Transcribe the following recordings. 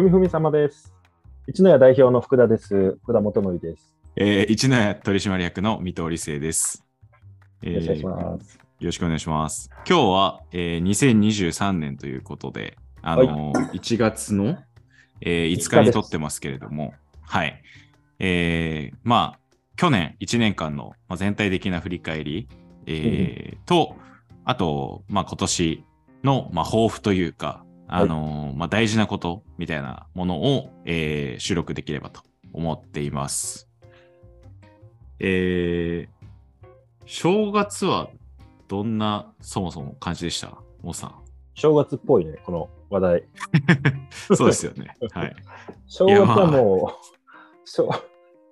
ふみふみ様です。一野屋代表の福田です。福田元則です。えー、一野屋取締役の水戸理生です。えよろしくお願いします。よろしくお願いします。今日は、えー、2023年ということで、あのー1月の、えー5日に撮ってますけれども、はい。えー、まあ、去年1年間の、まあ、全体的な振り返り、えーと、あと、まあ、今年の、まあ、抱負というか、あのーまあ、大事なことみたいなものを、えー収録できればと思っています。えー、正月はどんなそもそも感じでした？モーさん。正月っぽいね、この話題。そうですよね。はい。正月はもう、正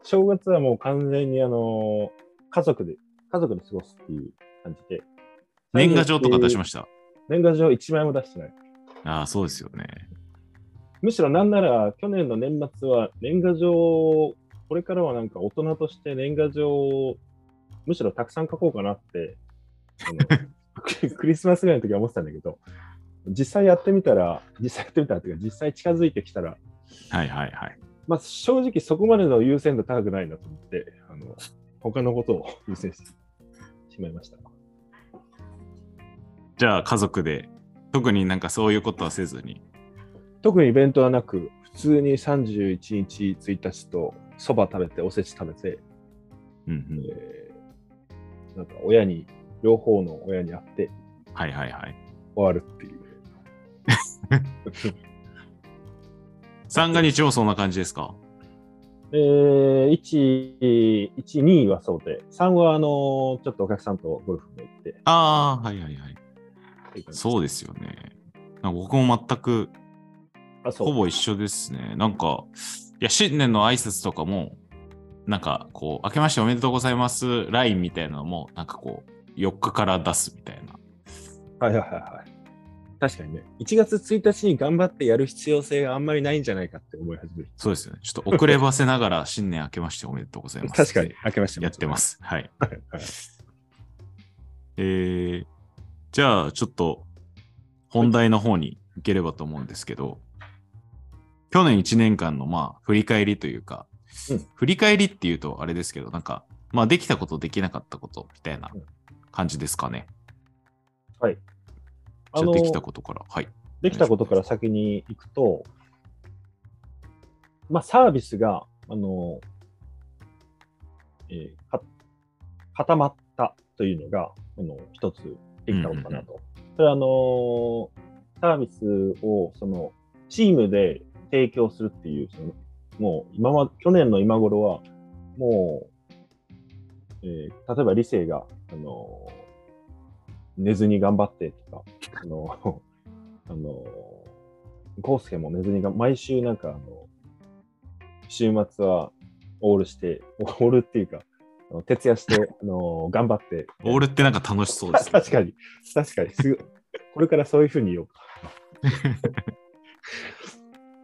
正月はもう完全にあの、家族で、家族で過ごすっていう感じで。年賀状とか出しましした。年賀状1枚も出してない。ああ、そうですよね。むしろなんなら、去年の年末は年賀状を、これからはなんか大人として年賀状を、むしろたくさん書こうかなって、クリスマスぐらいの時は思ってたんだけど、実際やってみたら、実際やってみたらっていうか、実際近づいてきたら、はいはいはい。まあ、正直そこまでの優先度高くないなと思って、あの他のことを優先してしまいました。じゃあ家族で、特になんかそういうことはせずに。特にイベントはなく、普通に31日、1日とそば食べて、おせち食べて、うんうん、えーなんか親に、両方の親に会ってはいはいはい。終わるっていう。三が日もそんな感じですか？えー、1、1、2はそうで、3はあのちょっとお客さんとゴルフも行って、ああ、はいはいはい。うそうですよね。僕も全くほぼ一緒ですね。なんか、いや、新年の挨拶とかも、なんかこう、明けましておめでとうございます LINE みたいなのも、なんかこう、4日から出すみたいな。はいはいはいはい。確かにね、1月1日に頑張ってやる必要性があんまりないんじゃないかって思い始める。そうですよね。ちょっと遅ればせながら、新年明けましておめでとうございます。確かに、明けまして。やってますす。はい。はいはいえー、じゃあ、ちょっと、本題の方に行ければと思うんですけど、去年1年間の、まあ、振り返りというか、うん振り返りっていうとあれですけど、なんか、まあ、できたこと、できなかったことみたいなうん感じですかね。はい。じゃあ、できたことから。はい。できたことから先に行くと、まあ、サービスが、あの、えーか固まったというのが、あの、一つできたことかなと。それは、あの、サービスを、その、チームで提供するっていう、その、もう、今ま、去年の今頃は、もう、えー例えば理性が、あの、寝ずに頑張ってとか、あの、あの、コウスケも寝ずにが、毎週なんか、あの、週末はオールして、オールっていうか、徹夜して、あの、頑張って。オールってなんか楽しそうです、確かに、確かに、すぐ、これからそういうふうに言おうか。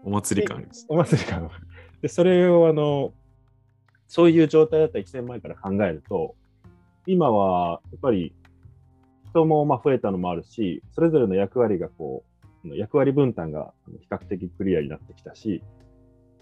お祭り感あります。お祭り感で、それを、あの、そういう状態だった1年前から考えると、今は、やっぱり、人もまあ増えたのもあるし、それぞれの役割がこう、役割分担が比較的クリアになってきたし、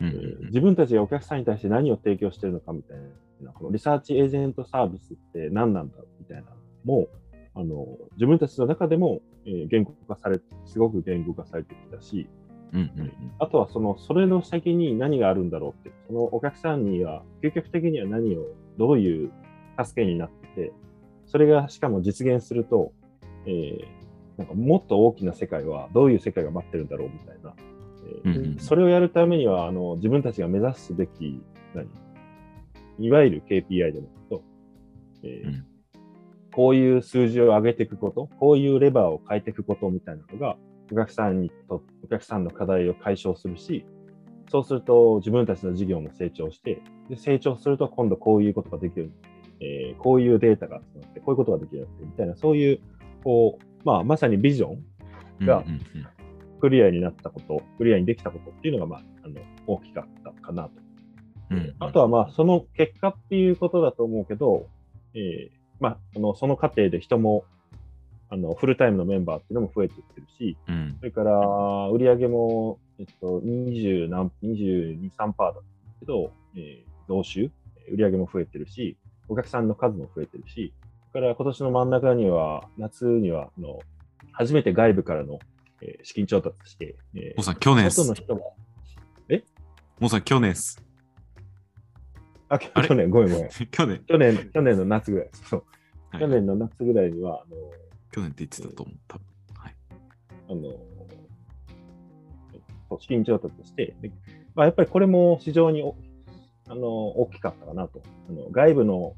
うん自分たちがお客さんに対して何を提供しているのかみたいな、このリサーチエージェントサービスって何なんだみたいなのも、あの自分たちの中でも、えー言語化されすごく言語化されてきたし、うんうんうん。あとはそのそれの先に何があるんだろうって、そのお客さんには、究極的には何を、どういう助けになってて、それがしかも実現すると、えーなんかもっと大きな世界はどういう世界が待ってるんだろうみたいな、えーうんうんそれをやるためにはあの自分たちが目指すべき何？いわゆる KPI でもと、えーうん。こういう数字を上げていくこと、こういうレバーを変えていくことみたいなのが、お客さんにと、お客さんの課題を解消するし、そうすると自分たちの事業も成長して、で成長すると今度こういうことができる、えーこういうデータが集まって、こういうことができるようになってみたいな、そういう、こう、まあ、まさにビジョン、がうんうんうんクリアになったこと、クリアにできたことっていうのが、まあ、あの大きかったかなと。うんうんあとは、まあ、その結果っていうことだと思うけど、えーまあ、あのその過程で人もあのフルタイムのメンバーっていうのも増えていってるし、うんそれから売り上げも、ええっと、20何、22、3%だったけど、えー、増収、売り上げも増えてるし、お客さんの数も増えてるし、それから今年の真ん中には、夏には、あの、初めて外部からの、えー、資金調達して、えー、もうさん、去年す。の人も、え？もうさん、去年す。あ、去年、ごめんごめん。去年。去年、去年の夏ぐらい。そう。はい、去年の夏ぐらいには、あの、去年って言ってたと思う、多分。はい。あの、資金調達して、まあ、やっぱりこれも非常にあの大きかったかなと。あの外部の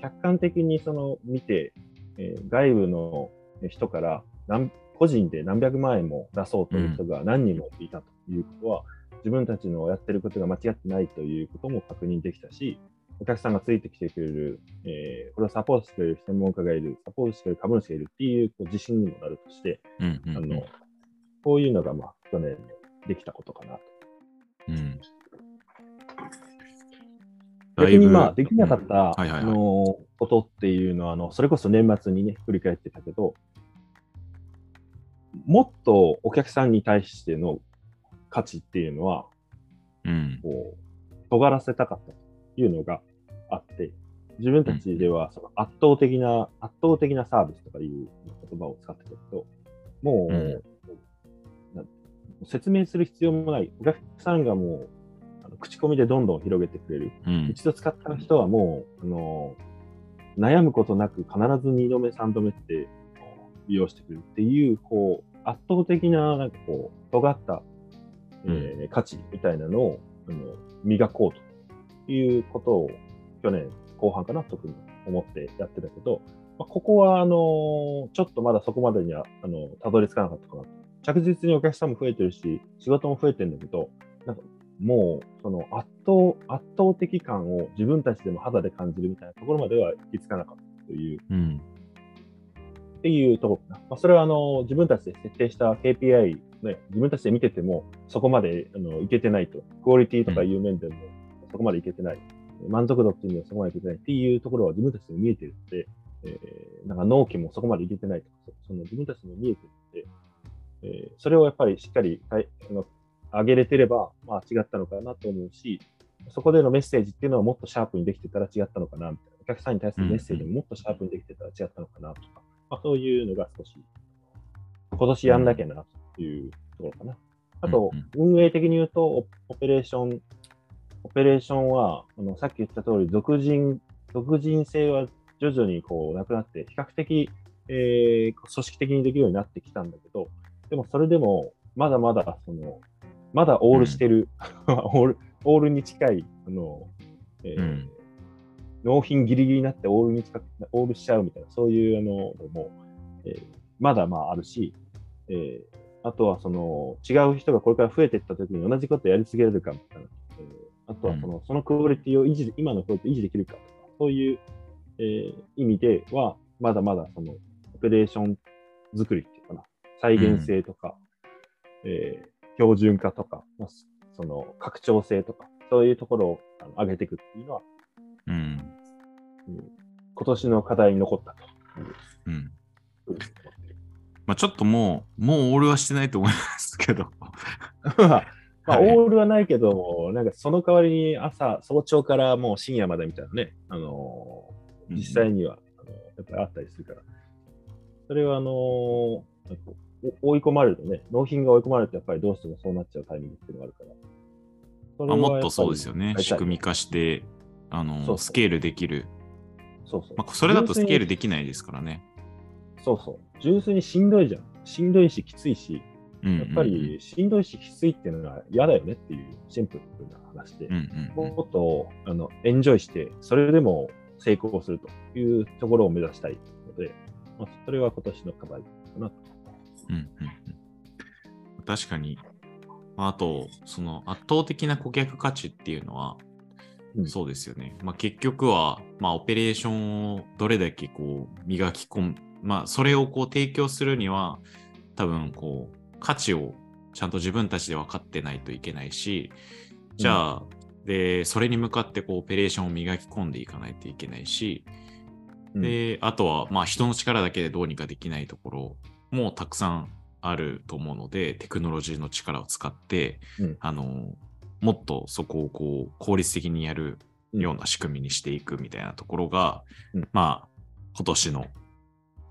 客観的にその見て、えー、外部の人から何個人で何百万円も出そうという人が何人もいたということは、うん、自分たちのやってることが間違ってないということも確認できたし、お客さんがついてきてくれる、えー、これをサポートしてくれる専門家がいる、サポートしてくれる株主がいるっていうこう自信にもなるとして、うんうんうん、あのこういうのが、まあ、去年できたことかなと。うん。逆にまあ、できなかった、あのことっていうのは、あの、それこそ年末にね、振り返ってたけど、もっとお客さんに対しての価値っていうのは、うん、こう、尖らせたかったというのがあって、自分たちではその圧倒的な、圧倒的なサービスとかいう言葉を使ってたけど、もう、うん、説明する必要もない。お客さんがもう口コミでどんどん広げてくれる。うん、一度使った人はもう、あの悩むことなく必ず2度目、3度目って利用してくれるっていう、こう、圧倒的な、なんかこう、尖った、えー、うん、価値みたいなのを、あの磨こうということを、去年後半かな、特に思ってやってたけど、まあ、ここは、あのちょっとまだそこまでには、あのたどり着かなかったかなと。着実にお客さんも増えてるし、仕事も増えてるんだけど、なんかもうその圧倒圧倒的感を自分たちでも肌で感じるみたいなところまでは行き着かなかったという、うん、っていうところかな。まあ、それはあの自分たちで設定した KPI、ね、自分たちで見ててもそこまであのいけてないと、クオリティとかいう面でもそこまでいけてない、うん、満足度っていうのはそこまでいけてない。っていうところは自分たちでも見えてるので、えー、なんか納期もそこまでいけてないとか、その自分たちでも見えてるので、えー、それをやっぱりしっかりあの上げれてれば、まあ違ったのかなと思うし、そこでのメッセージっていうのはもっとシャープにできてたら違ったのかなみたいな。お客さんに対するメッセージももっとシャープにできてたら違ったのかなとか、まあ、そういうのが少し、今年やんなきゃなというところかな。あと、運営的に言うと、オペレーション、オペレーションは、あのさっき言った通り、俗人、俗人性は徐々にこうなくなって、比較的、えー、組織的にできるようになってきたんだけど、でもそれでも、まだまだそのまだオールしてる、うん、オールオールに近い、あの、えー、うん、納品ギリギリになってオールに近く、オールしちゃうみたいな、そういうのも、えー、まだまああるし、えー、あとはその違う人がこれから増えていったときに同じことやり続けられるかみたいな、えー、あとはその,、そのクオリティを維持、今のクオリティを維持できるかとか、そういう、えー、意味では、まだまだそのオペレーション作りっていうかな、再現性とか、うん、えー標準化とか、その拡張性とか、そういうところをあの上げていくっていうのは、今年の課題に残ったと。うん。まあ、ちょっともう、もうオールはしてないと思いますけど。まあ、オールはないけど、なんかその代わりに朝、早朝からもう深夜までみたいなね、あのー、実際には、あのやっぱりあったりするから、それはあのー、追い込まれるとね、納品が追い込まれると、やっぱりどうしてもそうなっちゃうタイミングっていうのがあるから。あもっとそうですよね、仕組み化して、あのそうそう。スケールできる。そうそう。まあ、それだとスケールできないですからね。そうそう。純粋にしんどいじゃん。しんどいし、きついし、やっぱりしんどいし、きついっていうのは嫌だよねっていうシンプルな話で、もっとあのエンジョイして、それでも成功するというところを目指したいので、まあ、それは今年の課題かなとうんうんうん、確かに。あと、その圧倒的な顧客価値っていうのは、うん、そうですよね。まあ、結局は、まあ、オペレーションをどれだけこう磨き込む、まあ、それをこう提供するには、多分こう価値をちゃんと自分たちで分かってないといけないし、じゃあ、うん、でそれに向かってこうオペレーションを磨き込んでいかないといけないし、で、あとは、まあ、人の力だけでどうにかできないところもたくさんあると思うので、テクノロジーの力を使って、うん。あの、もっとそこをこう効率的にやるような仕組みにしていくみたいなところが、うんまあ、今年の、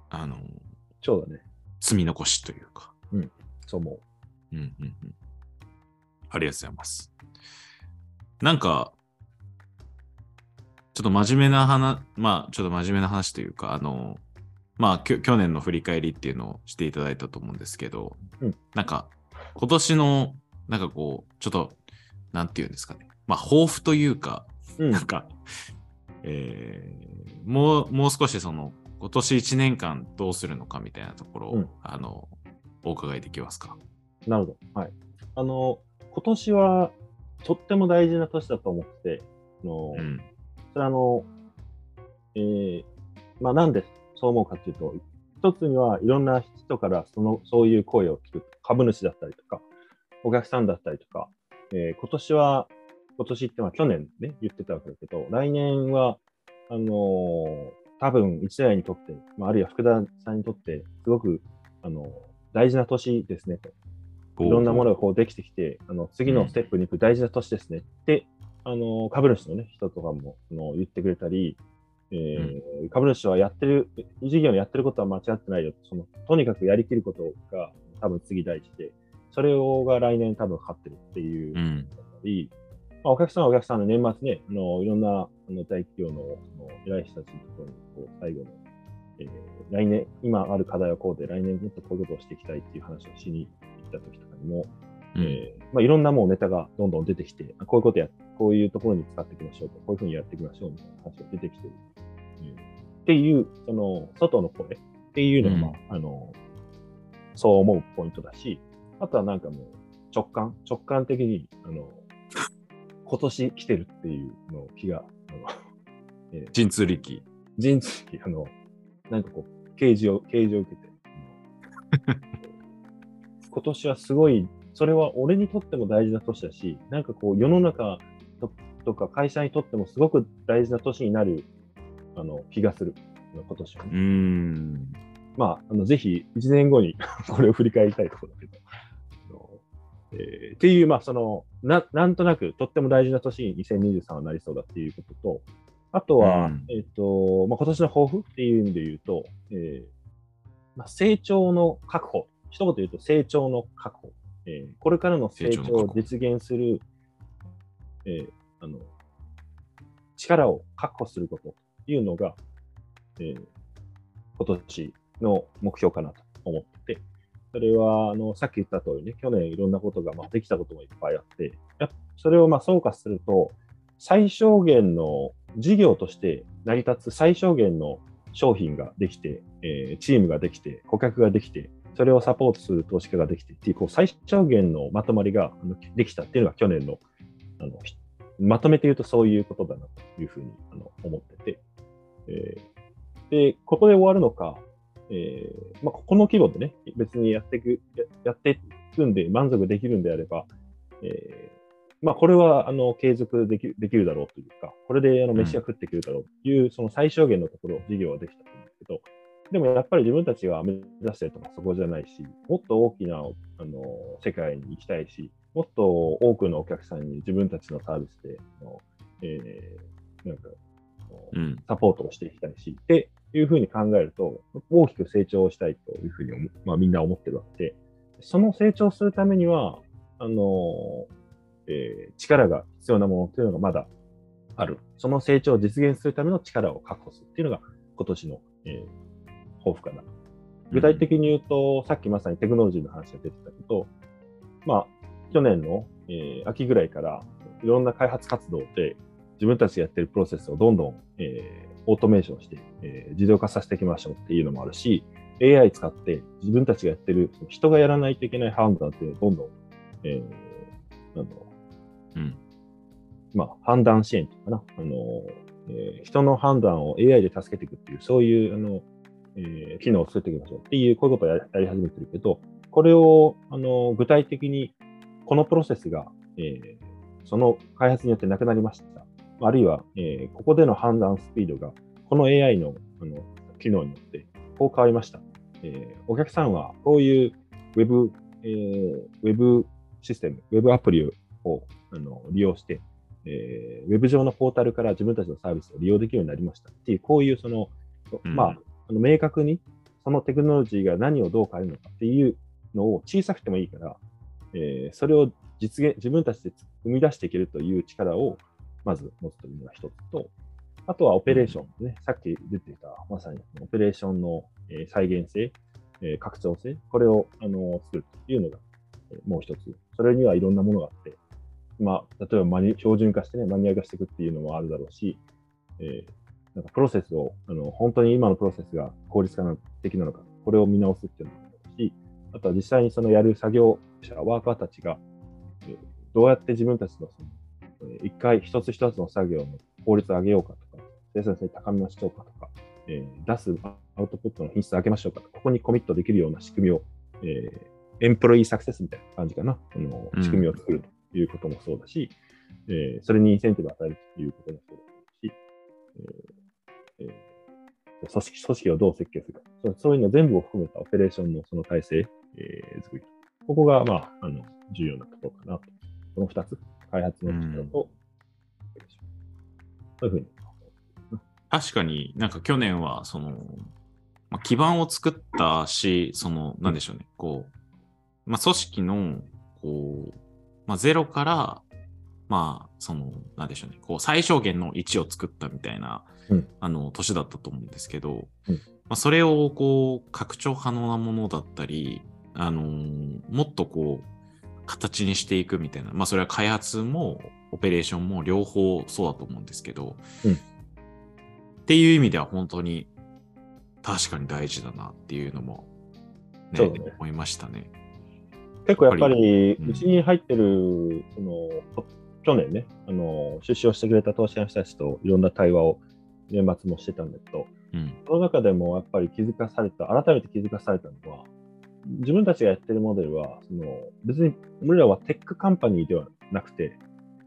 あの、そうだね。積み残しというか、そう思う。うんうんうん。ありがとうございます。なんか、ちょっと真面目な話、まあ、ちょっと真面目な話というか、あの、まあ、きょ去年の振り返りっていうのをしていただいたと思うんですけど、うんなんか、今年の、なんかこう、ちょっと、なんていうんですかね。まあ、抱負というか、うんなんか、えーもう、もう少しその、今年1年間どうするのかみたいなところを、うんあの、お伺いできますか？なるほど。はい。あの、今年はとっても大事な年だと思ってて、あのうん。それはあの、えーまあなんでそう思うかというと、一つにはいろんな人からそのそういう声を聞く。株主だったりとか、お客さんだったりとか、えー今年は、今年ってのは去年ね、言ってたわけだけど、来年は、あのー多分一代にとって、まあ、あるいは福田さんにとって、すごく、あの大事な年ですねと。いろんなものがこうできてきて、あの次のステップに行く大事な年ですねって、あの株主の、ね、人とかもあの言ってくれたり、えー株主はやってる、事業のやってることは間違ってないよその、とにかくやりきることが多分次大事で、それをが来年多分勝ってるっていうう、ん。り、まあ、お客さんはお客さんの年末ね、あのいろんなあの大企業のその偉い人たちのところにこう最後の、えー来年、今ある課題はこうで、来年もっとこういうことをしていきたいっていう話をしに行った時とかにも、うんえーまあ、いろんなもうネタがどんどん出てきて、あこういうことや、こういうところに使っていきましょうと、こういうふうにやっていきましょうみたいな話が出てきてる。うんっていう、その、外の声っていうのが、まあ、あの、そう思うポイントだし、あとはなんかもう、直感、直感的に、あの、今年来てるっていうの気が、あの、えー神通力。人事、あの、なんかこう、啓示を、啓示を受けて、今年はすごい、それは俺にとっても大事な年だし、なんかこう、世の中ととか会社にとってもすごく大事な年になる、あの、気がする、今年はね、うーん。まあ、あのぜひ1年後に これを振り返りたいところだけど、えーっていう、まあ、そのな、なんとなくとっても大事な年に2023はなりそうだっていうことと、あとは、うん。えっ、と、まあ、今年の抱負っていう意味で言うと、えーまあ、成長の確保、一言言うと成長の確保、えーこれからの成長を実現する、えーあの力を確保することというのが、えー今年の目標かなと思ってて、それはあのさっき言った通りね、去年いろんなことが、まあ、できたこともいっぱいあって、やっそれをまあ総括すると、最小限の事業として成り立つ最小限の商品ができて、えーチームができて、顧客ができて、それをサポートする投資家ができてっていう、こう最小限のまとまりができたっていうのが去年のあのまとめて言うとそういうことだなというふうにあの思ってて、えーで、ここで終わるのか、えーまあ、この規模でね、別にやっていく、ややっていくんで満足できるんであれば、えーまあ、これはあの継続できできるだろうというか、これであの飯が食っていけるだろうという、その最小限のところ、事業はできたと思うんですけど、でもやっぱり自分たちが目指してるとかそこじゃないし、もっと大きなあの世界に行きたいし、もっと多くのお客さんに自分たちのサービスで、あのえーなんか。サポートをしていきたいし、っていうふうに考えると、大きく成長したいというふうに、まあ、みんな思ってるわけで、その成長するためには、あのえー力が必要なものっていうのがまだある。その成長を実現するための力を確保するっていうのが今年の、えー抱負かな。具体的に言うと、さっきまさにテクノロジーの話が出てたけど、まあ、去年の、えー秋ぐらいから、いろんな開発活動で、自分たちがやってるプロセスをどんどん、えオートメーションして、えー自動化させていきましょうっていうのもあるし、AI 使って自分たちがやってる、その人がやらないといけない判断っていうのをどんどん、えーなんだろううん。まあ、判断支援というかな、あのえー人の判断を AI で助けていくっていう、そういうあの、えー機能を作っていきましょうっていう、こういうことをややり始めてるけど、これをあの具体的に、このプロセスが、えーその開発によってなくなりました。あるいは、えーここでの判断スピードが、この AI のあの機能によってこう変わりました。えーお客さんはこういうウェブ、えー、ウェブシステム、ウェブアプリをあの利用して、えー、ウェブ上のポータルから自分たちのサービスを利用できるようになりましたっていう、こういうその、うん、まあ、あの明確にそのテクノロジーが何をどう変えるのかっていうのを小さくてもいいから、えー、それを実現、自分たちで生み出していけるという力をまず持つというのが一つと、あとはオペレーションですね、さっき出ていたまさにオペレーションの、再現性、拡張性、これをあの作るというのが、もう一つ。それにはいろんなものがあって、まあ、例えばマニ標準化してね、マニュアル化していくっていうのもあるだろうし、えー、なんかプロセスを、あの本当に今のプロセスが効率化的なのか、これを見直すっていうのもあるし、あとは実際にそのやる作業者、ワーカーたちが、えー、どうやって自分たちのその、一回一つ一つの作業の効率を上げようかとか、生産性高めましょうかとか、えー、出すアウトプットの品質を上げましょうかとか、ここにコミットできるような仕組みを、えー、エンプロイーサクセスみたいな感じかな、この仕組みを作るということもそうだし、うん、えー、それにインセンティブを与えるということもそうだし、えーえー、組織組織をどう設計するかそう、そういうの全部を含めたオペレーションのその体制、えー、作り。ここが、まあ、あの重要なところかなと。この2つ、開発の力と、うん、そういうふうに。確かになんか去年はその、まあ、基盤を作ったし、その、なんでしょうね、こう、まあ、組織の、こう、まあ、ゼロから、まあ、その、なんでしょうね、こう、最小限の位置を作ったみたいな、うん、あの、年だったと思うんですけど、うん、まあ、それを、こう、拡張可能なものだったり、あのー、もっとこう、形にしていくみたいな、まあ、それは開発も、オペレーションも両方そうだと思うんですけど、うん。っていう意味では本当に確かに大事だなっていうのもね、ね。思いましたね。結構やっぱり、うちに入ってる、その、去年ね、あの、出資をしてくれた投資家の人たちといろんな対話を年末もしてたんだけど、うん、その中でもやっぱり気づかされた、改めて気づかされたのは、自分たちがやってるモデルは、その別に俺らは tech company ではなくて、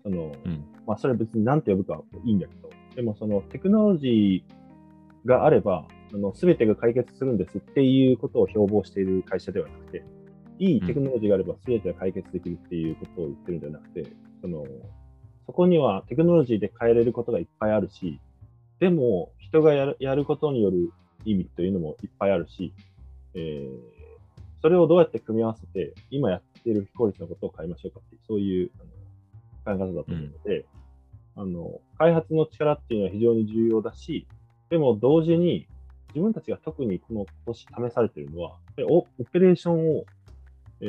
その、うん、まあそれ別に何て呼ぶかいいんだけど、でもそのテクノロジーがあれば、あの全てが解決するんですっていうことを標榜している会社ではなくて、いいテクノロジーがあれば全てが解決できるっていうことを言ってるんじゃなくて、そのそこにはテクノロジーで変えれることがいっぱいあるし、でも人がやるやることによる意味というのもいっぱいあるし、えー、それをどうやって組み合わせて、今やっている非効率なことを変えましょうかっていう、そういうあの考え方だと思うので、あの、開発の力っていうのは非常に重要だし、でも同時に自分たちが特にこの今年試されているのは、オペレーションを、え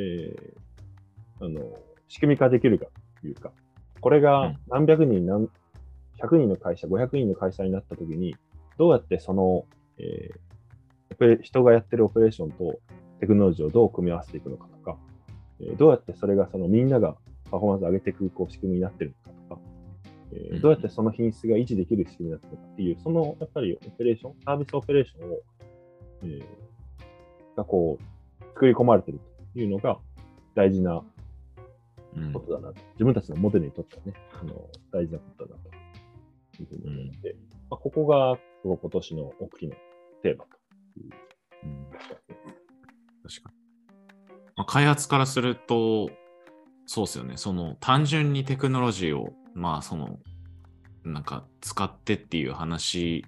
ー、あの、仕組み化できるかというか、これが何百人、何、100人の会社、500人の会社になったときに、どうやってその、えー、人がやってるオペレーションとテクノロジーをどう組み合わせていくのかとか、えー、どうやってそれがそのみんながパフォーマンスを上げていくこう仕組みになってるのかえー、どうやってその品質が維持できる仕組みだったのかっていう、そのやっぱりオペレーション、サービスオペレーションを、えー、がこう、作り込まれているというのが大事なことだなと、うん、自分たちのモデルにとってはね、あの大事なことだなというふうに思って、うん、まあ、ここが今年の大きなテーマという。うん、確かに。まあ、開発からすると、そうですよね。その単純にテクノロジーをまあそのなんか使ってっていう話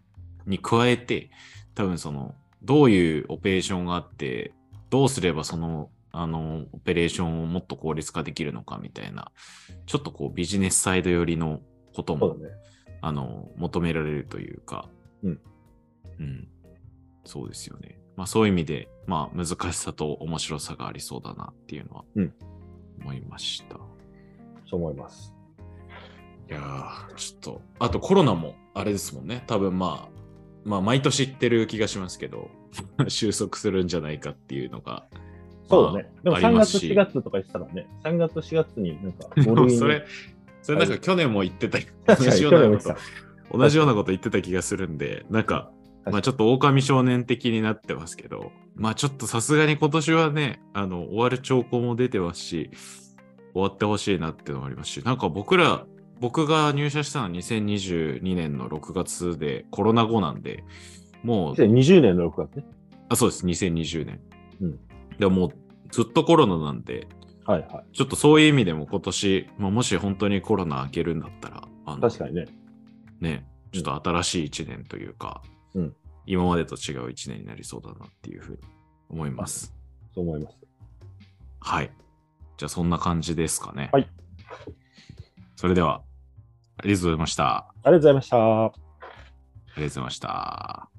に加えて多分そのどういうオペレーションがあってどうすればそのあのオペレーションをもっと効率化できるのかみたいなちょっとこうビジネスサイド寄りのことも、ね、あの求められるというか、うん、うん、そうですよね。まあそういう意味で、まあ難しさと面白さがありそうだなっていうのは思いました。うん、そう思います。いやちょっと、あとコロナもあれですもんね。多分まあ、まあ毎年言ってる気がしますけど、収束するんじゃないかっていうのが。そうだね。でも3月、4月とか言ってたらね、3月、4月になんか、それ、それなんか去年も言ってた、同じようなこと、同じようなこと言ってた気がするんで、なんか、まあちょっと狼少年的になってますけど、まあちょっとさすがに今年はね、あの、終わる兆候も出てますし、終わってほしいなっていうのもありますし、なんか僕ら僕が入社したのは2022年の6月で、コロナ後なんで、もう。2020年の6月ね。あ、そうです、2020年。うん。でもずっとコロナなんで、はいはい。ちょっとそういう意味でも今年、まあ、もし本当にコロナ明けるんだったら、あの確かにね。ね、ちょっと新しい1年というか、うん今までと違う1年になりそうだなっていうふうに思います。そう思います。はい。じゃあそんな感じですかね。はい。それでは、ありがとうございました。あありがとうございました。りがとうございました。